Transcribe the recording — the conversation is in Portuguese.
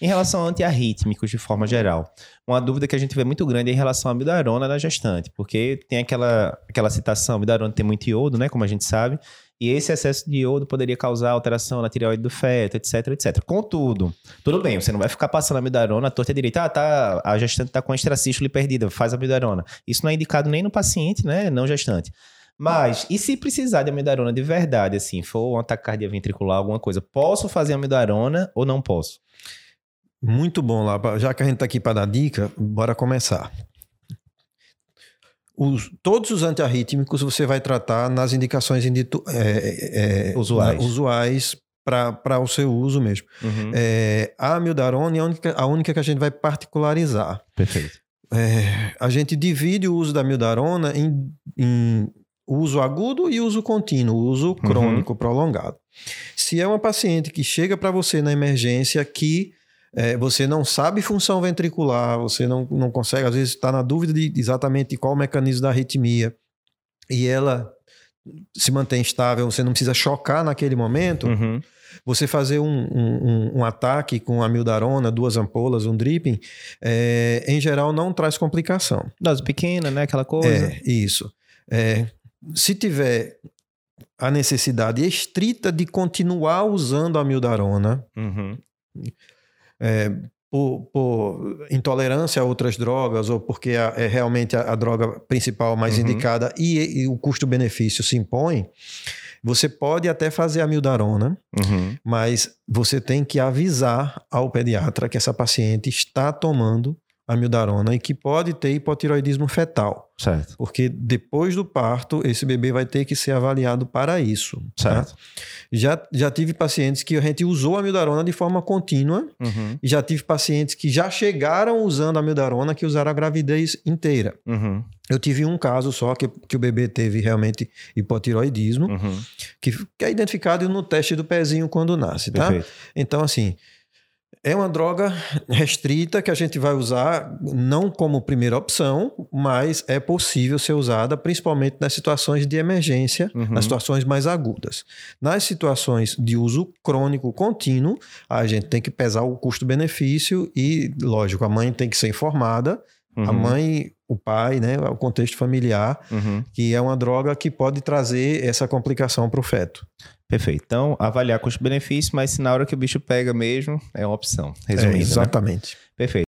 Em relação a antiarrítmicos, de forma geral, uma dúvida que a gente vê muito grande é em relação à amidarona na gestante, porque tem aquela, aquela citação, a tem muito iodo, né, como a gente sabe, e esse excesso de iodo poderia causar alteração na tireoide do feto, etc, etc. Contudo, tudo bem, você não vai ficar passando a amidarona à direita. Ah, tá, a gestante está com a extracístole perdida, faz a. Isso não é indicado nem no paciente, né, não gestante. Mas, e se precisar de amidarona de verdade, assim, for um ataque ventricular, alguma coisa, posso fazer amidarona ou não posso? Muito bom, lá. Já que a gente está aqui para dar dica, bora começar. Os, todos os antiarrítmicos você vai tratar nas indicações inditu, é, é, usuais, usuais para o seu uso mesmo. Uhum. É, a amiodarona é a única, a única que a gente vai particularizar. Perfeito. É, a gente divide o uso da amiodarona em, em uso agudo e uso contínuo, uso crônico uhum. prolongado. Se é uma paciente que chega para você na emergência que é, você não sabe função ventricular, você não, não consegue, às vezes está na dúvida de exatamente qual o mecanismo da arritmia, e ela se mantém estável, você não precisa chocar naquele momento, uhum. você fazer um, um, um, ataque com amildarona, duas ampolas, um dripping, é, em geral não traz complicação. Dose pequena, né? Aquela coisa. É, isso. É, se tiver a necessidade estrita de continuar usando a mildarona, uhum. É, por, por, intolerância a outras drogas ou porque é realmente a, a, droga principal mais uhum. indicada e, e o custo-benefício se impõe, você pode até fazer a mildarona, uhum. mas você tem que avisar ao pediatra que essa paciente está tomando amiodarona e que pode ter hipotiroidismo fetal. Certo. Porque depois do parto, esse bebê vai ter que ser avaliado para isso. Tá? Certo. Tá? Já, já tive pacientes que a gente usou a amiodarona de forma contínua uhum. e já tive pacientes que já chegaram usando a amiodarona que usaram a gravidez inteira. Uhum. Eu tive um caso só que, que o bebê teve realmente hipotiroidismo, uhum. que, que é identificado no teste do pezinho quando nasce, tá? Perfeito. Então, assim, é uma droga restrita que a gente vai usar não como primeira opção, mas é possível ser usada principalmente nas situações de emergência, uhum. nas situações mais agudas. Nas situações de uso crônico contínuo, a gente tem que pesar o custo-benefício e, lógico, a mãe tem que ser informada. Uhum. A mãe, o pai, né, o contexto familiar, uhum. que é uma droga que pode trazer essa complicação para o feto. Perfeito. Então, avaliar custo-benefício, mas se na hora que o bicho pega mesmo, é uma opção. Resumindo. É, exatamente. Né? Perfeito.